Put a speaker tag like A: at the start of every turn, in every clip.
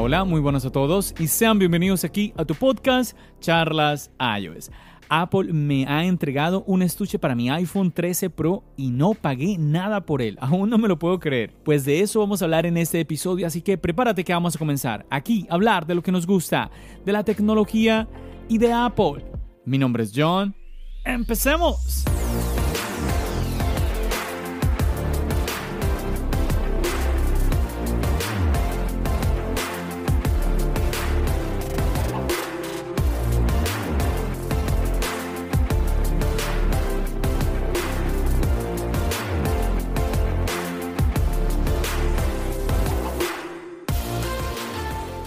A: Hola, muy buenas a todos y sean bienvenidos aquí a tu podcast Charlas iOS. Apple me ha entregado un estuche para mi iPhone 13 Pro y no pagué nada por él. Aún no me lo puedo creer. Pues de eso vamos a hablar en este episodio, así que prepárate que vamos a comenzar aquí a hablar de lo que nos gusta, de la tecnología y de Apple. Mi nombre es John. ¡Empecemos!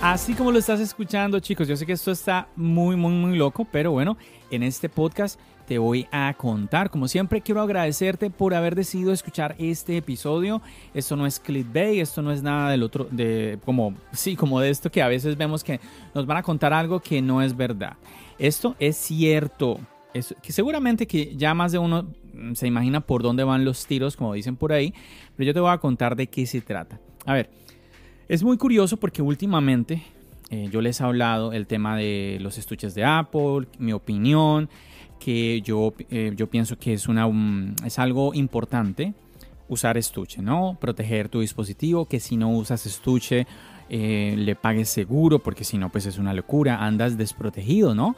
A: Así como lo estás escuchando, chicos, yo sé que esto está muy, muy, muy loco, pero bueno, en este podcast te voy a contar. Como siempre, quiero agradecerte por haber decidido escuchar este episodio. Esto no es clickbait, esto no es nada del otro, de como, sí, como de esto que a veces vemos que nos van a contar algo que no es verdad. Esto es cierto. Es, que seguramente que ya más de uno se imagina por dónde van los tiros, como dicen por ahí, pero yo te voy a contar de qué se trata. A ver, es muy curioso porque últimamente eh, yo les he hablado el tema de los estuches de Apple, mi opinión, que yo, eh, yo pienso que es, una, es algo importante usar estuche, ¿no? Proteger tu dispositivo, que si no usas estuche eh, le pagues seguro, porque si no, pues es una locura, andas desprotegido, ¿no?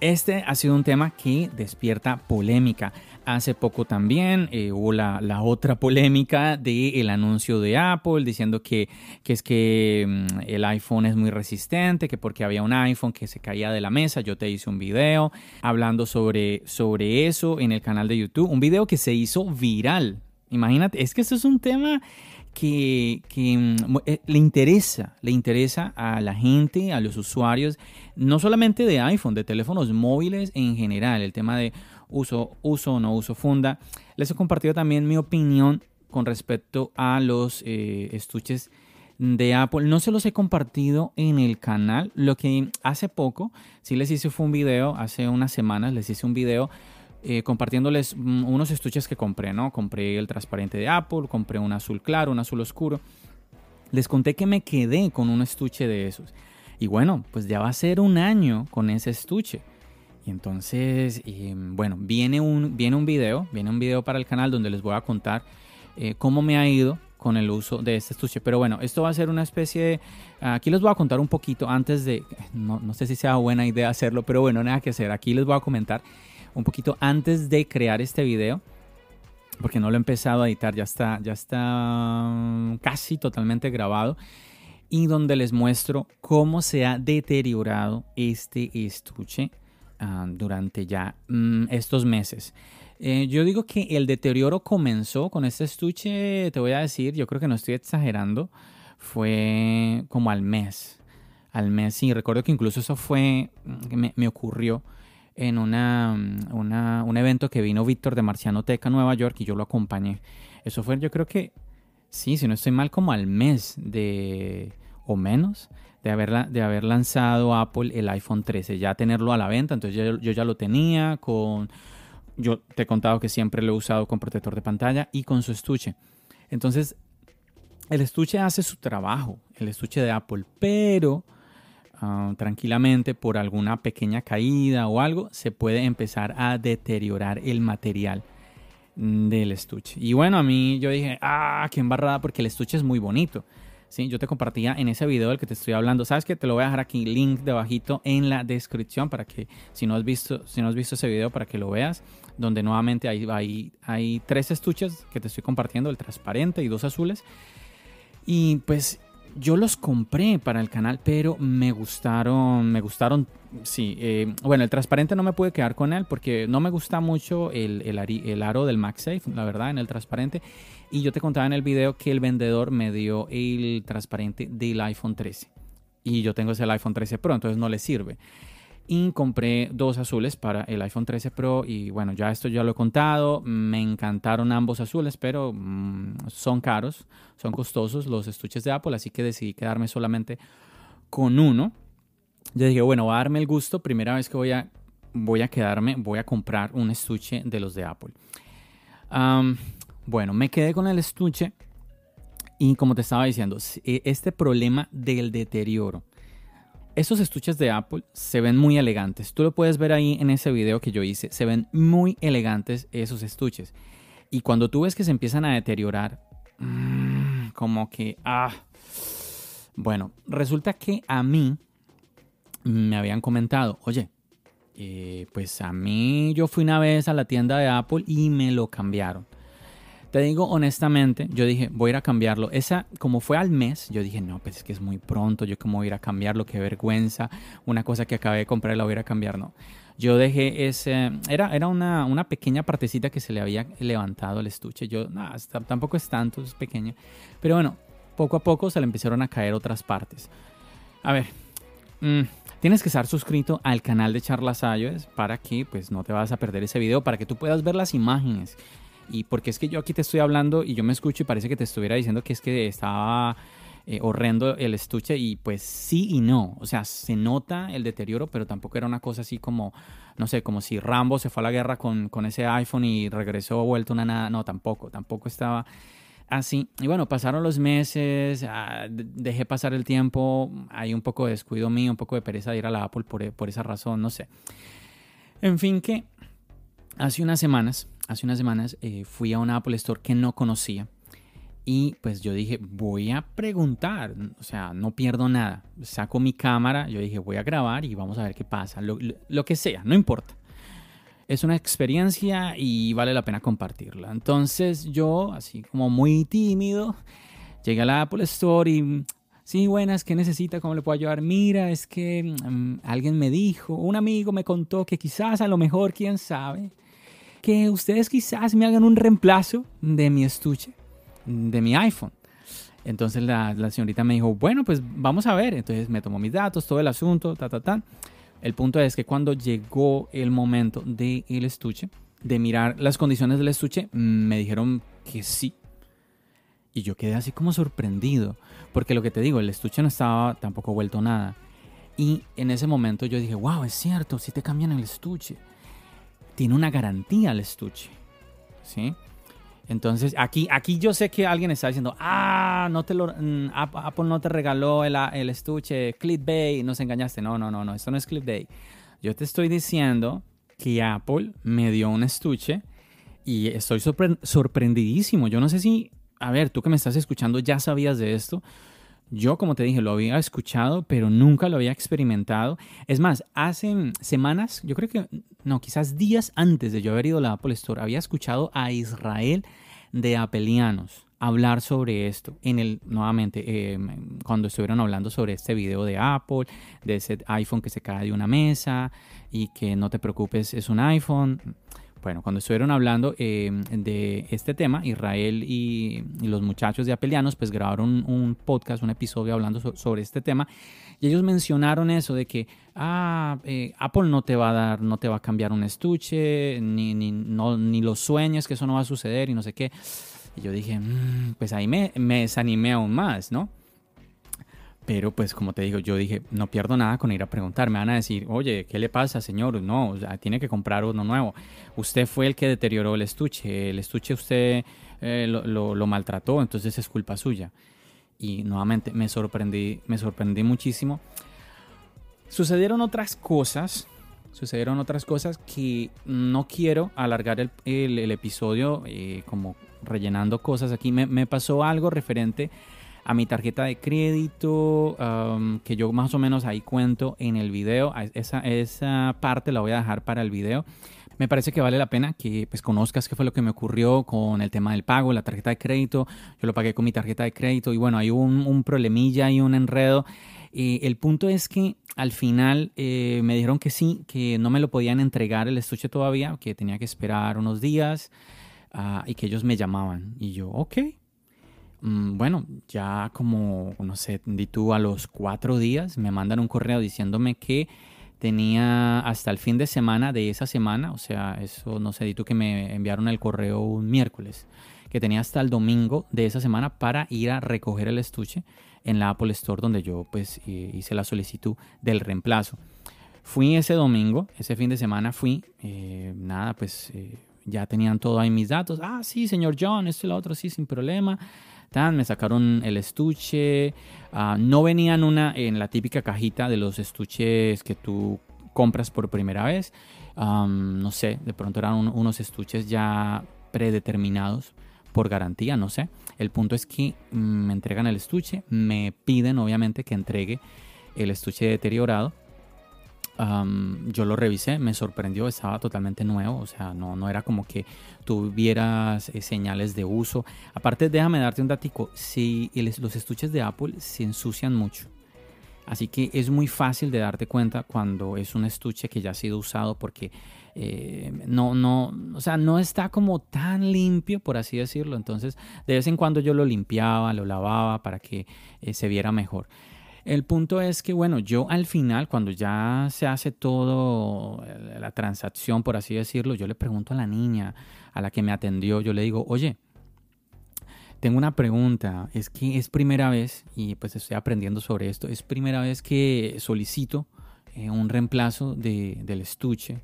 A: Este ha sido un tema que despierta polémica. Hace poco también eh, hubo la, otra polémica del anuncio de Apple diciendo que, que es que mm, el iPhone es muy resistente, que porque había un iPhone que se caía de la mesa. Yo te hice un video hablando sobre, sobre eso en el canal de YouTube. Un video que se hizo viral. Imagínate, es que esto es un tema que, mm, eh, le interesa, le interesa a la gente, a los usuarios, no solamente de iPhone, de teléfonos móviles en general, el tema de uso, uso o no uso funda. Les he compartido también mi opinión con respecto a los eh, estuches de Apple. No se los he compartido en el canal. Lo que hace poco, sí les hice fue un video, hace unas semanas les hice un video eh, compartiéndoles mm, unos estuches que compré, ¿no? Compré el transparente de Apple, compré un azul claro, un azul oscuro. Les conté que me quedé con un estuche de esos. Y bueno, pues ya va a ser un año con ese estuche. Y entonces, em, bueno, viene un, viene un video, viene un video para el canal donde les voy a contar eh, cómo me ha ido con el uso de este estuche. Pero bueno, esto va a ser una especie de... Aquí les voy a contar un poquito antes de... No, no sé si sea buena idea hacerlo, pero bueno, nada que hacer. Aquí les voy a comentar un poquito antes de crear este video, porque no lo he empezado a editar, ya está, ya está casi totalmente grabado, y donde les muestro cómo se ha deteriorado este estuche ah, durante ya mm, estos meses. Eh, yo digo que el deterioro comenzó con este estuche, te voy a decir, yo creo que no estoy exagerando, fue como al mes. Al mes, sí, recuerdo que incluso eso fue, mm, me ocurrió en una, un evento que vino Víctor de Marcianoteca, Nueva York, y yo lo acompañé. Eso fue, yo creo que, sí, si no estoy mal, como al mes de, o menos, de haber, de haber lanzado Apple el iPhone 13, ya tenerlo a la venta. Entonces yo, yo ya lo tenía con, yo te he contado que siempre lo he usado con protector de pantalla y con su estuche. Entonces, el estuche hace su trabajo, el estuche de Apple, pero Ah, tranquilamente por alguna pequeña caída o algo, se puede empezar a deteriorar el material del estuche. Y bueno, a mí yo dije, ah, qué embarrada, porque el estuche es muy bonito. ¿sí? Yo te compartía en ese video del que te estoy hablando. ¿Sabes que Te lo voy a dejar aquí, link debajito en la descripción para que si no has visto, si no has visto ese video, para que lo veas. Donde nuevamente hay, hay, hay tres estuches que te estoy compartiendo, el transparente y dos azules. Y pues yo los compré para el canal, pero me gustaron, me gustaron, sí. Eh, bueno, el transparente no me pude quedar con él porque no me gusta mucho el, el, aro del MagSafe, la verdad, en el transparente. Y yo te contaba en el video que el vendedor me dio el transparente del iPhone 13. Y yo tengo ese iPhone 13 Pro, entonces no le sirve. Y compré dos azules para el iPhone 13 Pro y bueno, ya esto ya lo he contado, me encantaron ambos azules, pero mm, son caros, son costosos los estuches de Apple, así que decidí quedarme solamente con uno. Yo dije, bueno, voy a darme el gusto, primera vez que voy a, voy a quedarme, voy a comprar un estuche de los de Apple. bueno, me quedé con el estuche y como te estaba diciendo, e, este problema del deterioro estos estuches de Apple se ven muy elegantes. Tú lo puedes ver ahí en ese video que yo hice. Se ven muy elegantes esos estuches. Y cuando tú ves que se empiezan a deteriorar, mm, como que, ah, bueno, resulta que a mí me habían comentado, oye, eh, pues a mí yo fui una vez a la tienda de Apple y me lo cambiaron. Te digo honestamente, yo dije, voy a ir a cambiarlo. Esa, como fue al mes, yo dije, no, pues es que es muy pronto, yo cómo voy a ir a cambiarlo, qué vergüenza. Una cosa que acabé de comprar la voy a ir a cambiar, no. Yo dejé ese, era, era una, una pequeña partecita que se le había levantado el estuche. Yo, no, tampoco es tanto, es pequeña. Pero bueno, poco a poco se le empezaron a caer otras partes. A ver, mm, tienes que estar suscrito al canal de Charlas iOS para que pues no te vas a perder ese video, para que tú puedas ver las imágenes y porque es que yo aquí te estoy hablando y yo me escucho y parece que te estuviera diciendo que es que estaba eh, horrendo el estuche y pues sí y no. O sea, se nota el deterioro, pero tampoco era una cosa así como, no sé, como si Rambo se fue a la guerra con, con ese iPhone y regresó vuelto una nada. No, tampoco, tampoco estaba así. Y bueno, pasaron los meses, ah, dejé pasar el tiempo, hay un poco de descuido mío, un poco de pereza de ir a la Apple por, por esa razón, no sé. En fin, que hace unas semanas hace unas semanas eh, fui a un Apple Store que no conocía y pues yo dije, voy a preguntar, o sea, no pierdo nada. Saco mi cámara, yo dije, voy a grabar y vamos a ver qué pasa, lo, lo que sea, no importa. Es una experiencia y vale la pena compartirla. Entonces yo, así como muy tímido, llegué a la Apple Store y Sí, buenas, ¿qué necesita? ¿Cómo le puedo ayudar? Mira, es que mm, alguien me dijo, un amigo me contó que quizás a lo mejor, quién sabe, que ustedes quizás me hagan un reemplazo de mi estuche, de mi iPhone. Entonces la, señorita me dijo, bueno, pues vamos a ver. Entonces me tomó mis datos, todo el asunto, ta, ta, ta. El punto es que cuando llegó el momento del estuche, de mirar las condiciones del estuche, me dijeron que sí. Y yo quedé así como sorprendido, porque lo que te digo, el estuche no estaba tampoco vuelto nada. Y en ese momento yo dije, wow, es cierto, si te cambian el estuche tiene una garantía el estuche. ¿Sí? Entonces, aquí, aquí yo sé que alguien está diciendo, ah, no te lo, mm, Apple no te regaló el, el estuche, clickbait, nos engañaste. No, no, no, no, esto no es clickbait. Yo te estoy diciendo que Apple me dio un estuche y estoy sorprendidísimo. Yo no sé si, a ver, tú que me estás escuchando ya sabías de esto. Yo, como te dije, lo había escuchado, pero nunca lo había experimentado. Es más, hace semanas, yo creo que, no, quizás días antes de yo haber ido a la Apple Store, había escuchado a Israel de Apelianos hablar sobre esto. En el, nuevamente, em, cuando estuvieron hablando sobre este video de Apple, de ese iPhone que se cae de una mesa y que no te preocupes, es un iPhone. Bueno, cuando estuvieron hablando eh, de este tema, Israel y, los muchachos de Apelianos, pues grabaron un, podcast, un episodio hablando sobre este tema. Y ellos mencionaron eso de que, ah, eh, Apple no te va a dar, no te va a cambiar un estuche, ni, ni, no, ni los sueños, que eso no va a suceder y no sé qué. Y yo dije, mm, pues ahí me, me desanimé aún más, ¿no? Pero pues como te digo, yo dije, no pierdo nada con ir a preguntar. Me van a decir, oye, ¿qué le pasa, señor? No, tiene que comprar uno nuevo. Usted fue el que deterioró el estuche. El estuche usted eh, lo, maltrató, entonces es culpa suya. Y nuevamente me sorprendí, me sorprendí muchísimo. Sucedieron otras cosas, sucedieron otras cosas que no quiero alargar el, episodio eh, como rellenando cosas aquí. Me pasó algo referente a mi tarjeta de crédito, que yo más o menos ahí cuento en el video. Esa, esa parte la voy a dejar para el video. me parece que vale la pena que pues conozcas qué fue lo que me ocurrió con el tema del pago, la tarjeta de crédito. Yo lo pagué con mi tarjeta de crédito y bueno, hay un, un problemilla y un enredo. Eh, el punto es que al final eh, me dijeron que sí, que no me lo podían entregar el estuche todavía, que tenía que esperar unos días ah, y que ellos me llamaban. Y yo, ok. Mm, bueno, ya como, no sé, di a los cuatro días me mandan un correo diciéndome que tenía hasta el fin de semana de esa semana, o sea, eso no sé, di que me enviaron el correo un miércoles, que tenía hasta el domingo de esa semana para ir a recoger el estuche en la Apple Store donde yo pues hice la solicitud del reemplazo. Fui ese domingo, ese fin de semana fui, eh, nada, pues eh, ya tenían todo ahí mis datos. Ah, sí, señor John, esto y lo otro, sí, sin problema. Me sacaron el estuche. Ah, no venían una en la típica cajita de los estuches que tú compras por primera vez. no sé, de pronto eran unos estuches ya predeterminados por garantía, no sé. El punto es que mm, me entregan el estuche, me piden obviamente que entregue el estuche deteriorado. Yo lo revisé, me sorprendió, estaba totalmente nuevo, o sea, no, no era como que tuvieras eh, señales de uso. Aparte, déjame darte un datico, si los estuches de Apple se ensucian mucho. Así que es muy fácil de darte cuenta cuando es un estuche que ya ha sido usado porque eh, no, no, o sea, no está como tan limpio, por así decirlo. Entonces, de vez en cuando yo lo limpiaba, lo lavaba para que eh, se viera mejor. El punto es que, bueno, yo al final, cuando ya se hace todo, eh, la transacción, por así decirlo, yo le pregunto a la niña, a la que me atendió, yo le digo, oye, tengo una pregunta, es que es primera vez, y pues estoy aprendiendo sobre esto, es primera vez que solicito un reemplazo de, del estuche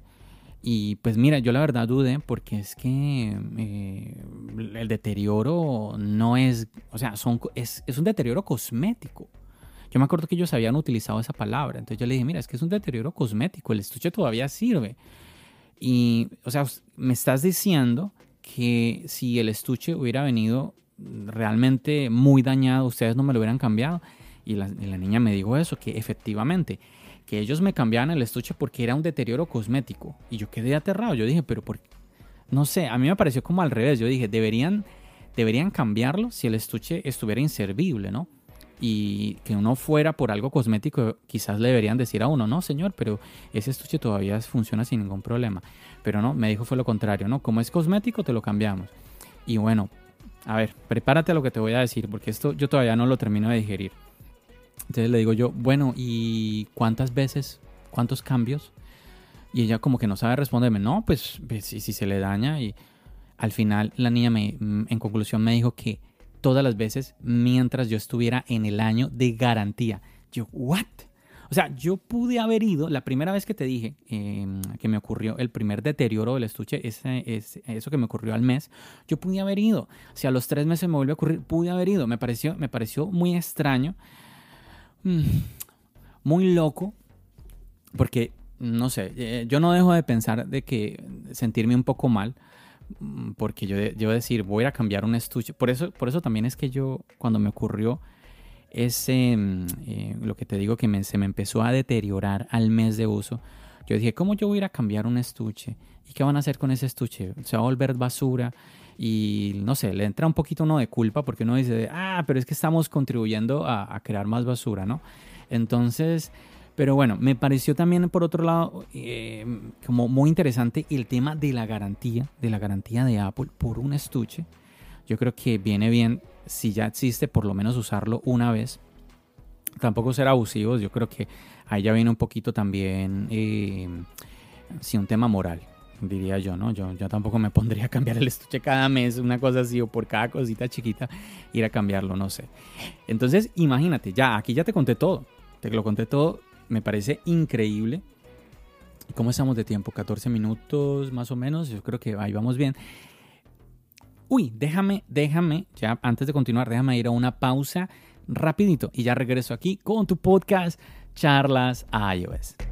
A: y pues mira, yo la verdad dudé porque es que eh, el deterioro no es, o sea, son, es, un deterioro cosmético. Yo me acuerdo que ellos habían utilizado esa palabra, entonces yo le dije, mira, es que es un deterioro cosmético, el estuche todavía sirve. Y, o sea, me estás diciendo que si el estuche hubiera venido realmente muy dañado, ustedes no me lo hubieran cambiado. Y la, niña me dijo eso, que efectivamente que ellos me cambiaban el estuche porque era un deterioro cosmético. Y yo quedé aterrado. Yo dije, pero por No sé, a mí me pareció como al revés. Yo dije, deberían, deberían cambiarlo si el estuche estuviera inservible, ¿no? Y que uno fuera por algo cosmético, quizás le deberían decir a uno, no, señor, pero ese estuche todavía funciona sin ningún problema. Pero no, me dijo fue lo contrario, ¿no? Como es cosmético, te lo cambiamos. Y bueno, a ver, prepárate a lo que te voy a decir, porque esto yo todavía no lo termino de digerir. Entonces le digo yo, bueno, ¿y cuántas veces? ¿Cuántos cambios? Y ella como que no sabe responderme, no, pues, pues si, se le daña. Y al final la niña me, en conclusión me dijo que todas las veces mientras yo estuviera en el año de garantía. Yo, ¿what? O sea, yo pude haber ido, la primera vez que te dije em, que me ocurrió el primer deterioro del estuche, ese, eso que me ocurrió al mes, yo pude haber ido. Si a los tres meses me vuelve a ocurrir, pude haber ido. Me pareció, me pareció muy extraño Mm, muy loco, porque, no sé, eh, yo no dejo de pensar de que sentirme un poco mal, porque yo, yo decir, voy a cambiar un estuche. Por eso, por eso también es que yo, cuando me ocurrió ese, mm, eh, lo que te digo, que se me empezó a deteriorar al mes de uso, yo dije, ¿cómo yo voy a ir a cambiar un estuche? ¿Y qué van a hacer con ese estuche? ¿Se va a volver basura? y no sé, le entra un poquito uno de culpa porque uno dice, ah, pero es que estamos contribuyendo a, crear más basura, ¿no? Entonces, pero bueno, me pareció también por otro lado eh, como muy interesante el tema de la garantía, de la garantía de Apple por un estuche. Yo creo que viene bien si ya existe por lo menos usarlo una vez. Tampoco ser abusivos, yo creo que ahí ya viene un poquito también, eh, un tema moral diría yo, ¿no? Yo, yo tampoco me pondría a cambiar el estuche cada mes, una cosa así, o por cada cosita chiquita, ir a cambiarlo, no sé. Entonces, imagínate, ya, aquí ya te conté todo, te lo conté todo, me parece increíble. ¿Cómo estamos de tiempo? 14 minutos más o menos, yo creo que ahí vamos bien. Uy, déjame, déjame, ya antes de continuar, déjame ir a una pausa rapidito y ya regreso aquí con tu podcast Charlas iOS.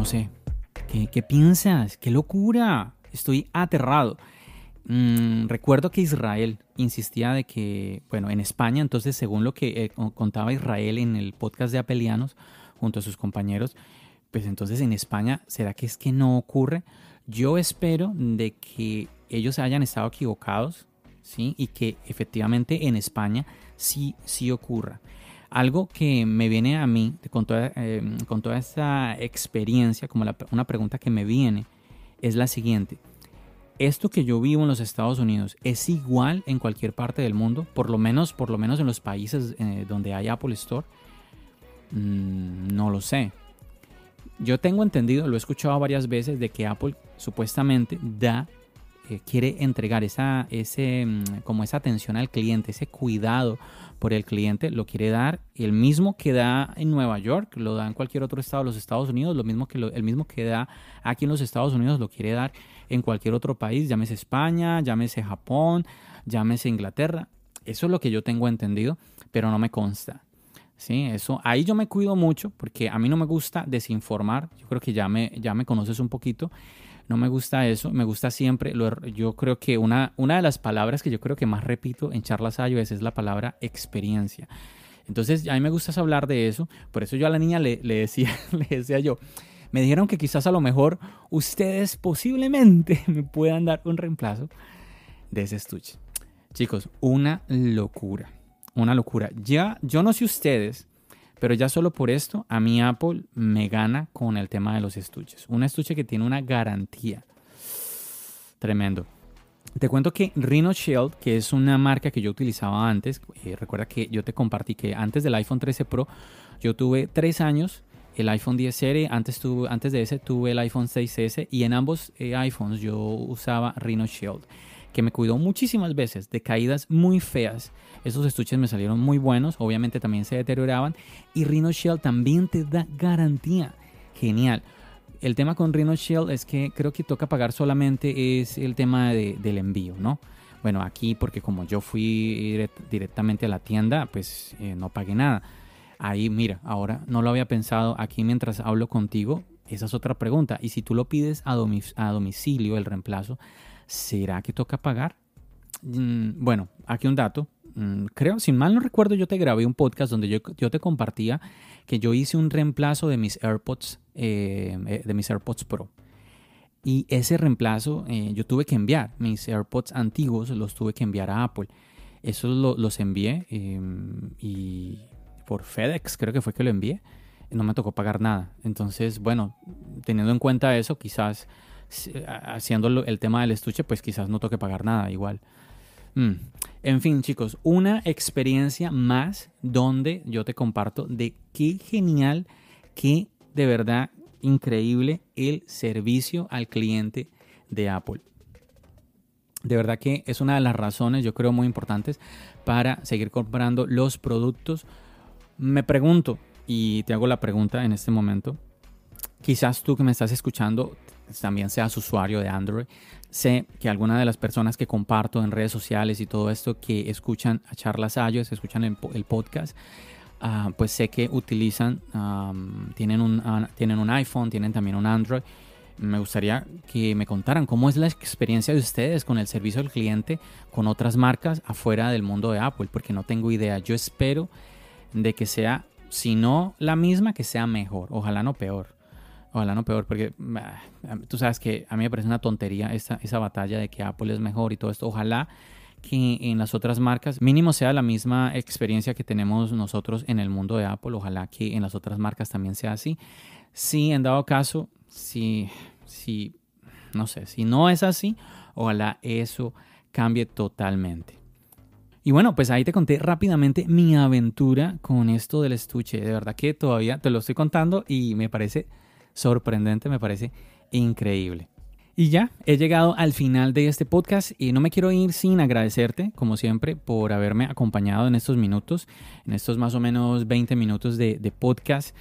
A: No sé. ¿Qué, piensas? ¡Qué locura! Estoy aterrado. Mm, recuerdo que Israel insistía de que, bueno, en España, entonces, según lo que eh, contaba Israel en el podcast de Apelianos, junto a sus compañeros, pues entonces en España, ¿será que es que no ocurre? Yo espero de que ellos hayan estado equivocados, ¿sí? Y que efectivamente en España sí, sí ocurra. Algo que me viene a mí con toda, eh, con toda esta experiencia, como una pregunta que me viene, es la siguiente. ¿Esto que yo vivo en los Estados Unidos es igual en cualquier parte del mundo? Por lo menos, por lo menos en los países eh, donde hay Apple Store. Mm, no lo sé. Yo tengo entendido, lo he escuchado varias veces, de que Apple supuestamente da quiere entregar esa, ese, mm, como esa atención al cliente, ese cuidado por el cliente, lo quiere dar el mismo que da en Nueva York, lo da en cualquier otro estado de los Estados Unidos, lo mismo que el mismo que da aquí en los Estados Unidos lo quiere dar en cualquier otro país, llámese España, llámese Japón, llámese Inglaterra. Eso es lo que yo tengo entendido, pero no me consta. Sí, eso, ahí yo me cuido mucho porque a mí no me gusta desinformar. Yo creo que ya me, ya me conoces un poquito. No me gusta eso, me gusta siempre, yo creo que una, una de las palabras que yo creo que más repito en charlas iOS es la palabra experiencia. Entonces a mí me gusta hablar de eso, por eso yo a la niña le, le, decía, le decía yo, me dijeron que quizás a lo mejor ustedes posiblemente me puedan dar un reemplazo de ese estuche. Chicos, una locura, una locura. Ya, yo no sé ustedes, pero ya solo por esto, a mí Apple me gana con el tema de los estuches. Un estuche que tiene una garantía. Tremendo. Te cuento que Rhino Shield, que es una marca que yo utilizaba antes, eh, recuerda que yo te compartí que antes del iPhone 13 Pro, yo tuve tres años el iPhone 10R, antes, tuve, antes de ese tuve el iPhone 6S y en ambos eh, iPhones yo usaba Rhino Shield que me cuidó muchísimas veces de caídas muy feas. Esos estuches me salieron muy buenos, obviamente también se deterioraban. Y Rhino Shield también te da garantía. Genial. El tema con Rhino Shield es que creo que toca pagar solamente es el tema del envío, ¿no? Bueno, aquí porque como yo fui directamente a la tienda, pues eh, no pagué nada. Ahí, mira, ahora no lo había pensado. Aquí mientras hablo contigo, esa es otra pregunta. Y si tú lo pides a, domicilio, el reemplazo, ¿será que toca pagar? Mm, bueno, aquí un dato. Mm, creo, si mal no recuerdo, yo te grabé un podcast donde yo, te compartía que yo hice un reemplazo de mis AirPods, eh, eh, de mis AirPods Pro. Y ese reemplazo eh, yo tuve que enviar. Mis AirPods antiguos los tuve que enviar a Apple. Esos los envié em, y por FedEx creo que fue que lo envié. No me tocó pagar nada. Entonces, bueno, teniendo en cuenta eso, quizás haciendo el tema del estuche, pues quizás no toque pagar nada igual. Mm. En fin, chicos, una experiencia más donde yo te comparto de qué genial, qué de verdad increíble el servicio al cliente de Apple. De verdad que es una de las razones, yo creo, muy importantes para seguir comprando los productos. Me pregunto, y te hago la pregunta en este momento, quizás tú que me estás escuchando también seas usuario de Android, sé que algunas de las personas que comparto en redes sociales y todo esto que escuchan a charlas iOS, escuchan el, podcast, ah, pues sé que utilizan, tienen, un, ah, tienen un iPhone, tienen también un Android. Me gustaría que me contaran cómo es la experiencia de ustedes con el servicio al cliente con otras marcas afuera del mundo de Apple, porque no tengo idea. Yo espero de que sea, si no la misma, que sea mejor, ojalá no peor. Ojalá no peor, porque tú sabes que a mí me parece una tontería esa, esa batalla de que Apple es mejor y todo esto. Ojalá que en las otras marcas mínimo sea la misma experiencia que tenemos nosotros en el mundo de Apple. Ojalá que en las otras marcas también sea así. Si en dado caso, si, si, no sé, si no es así, ojalá eso cambie totalmente. Y bueno, pues ahí te conté rápidamente mi aventura con esto del estuche. De verdad que todavía te lo estoy contando y me parece sorprendente, me parece increíble. Y ya, he llegado al final de este podcast y no me quiero ir sin agradecerte, como siempre, por haberme acompañado en estos minutos, en estos más o menos 20 minutos de, de podcast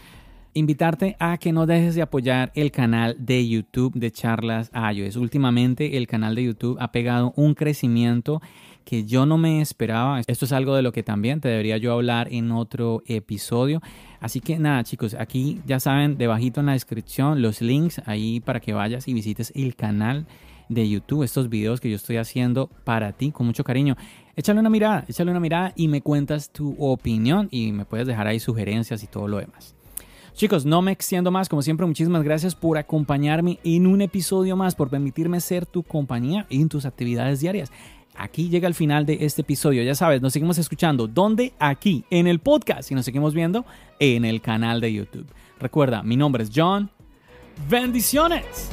A: invitarte a que no dejes de apoyar el canal de YouTube de Charlas iOS. Últimamente el canal de YouTube ha pegado un crecimiento que yo no me esperaba. Esto es algo de lo que también te debería yo hablar en otro episodio. Así que nada chicos, aquí ya saben, debajito en la descripción los links ahí para que vayas y visites el canal de YouTube, estos videos que yo estoy haciendo para ti con mucho cariño. Échale una mirada, échale una mirada y me cuentas tu opinión y me puedes dejar ahí sugerencias y todo lo demás. Chicos, no me extiendo más, como siempre, muchísimas gracias por acompañarme en un episodio más, por permitirme ser tu compañía en tus actividades diarias. Aquí llega el final de este episodio, ya sabes, nos seguimos escuchando. ¿Dónde? Aquí, en el podcast y nos seguimos viendo en el canal de YouTube. Recuerda, mi nombre es John. Bendiciones.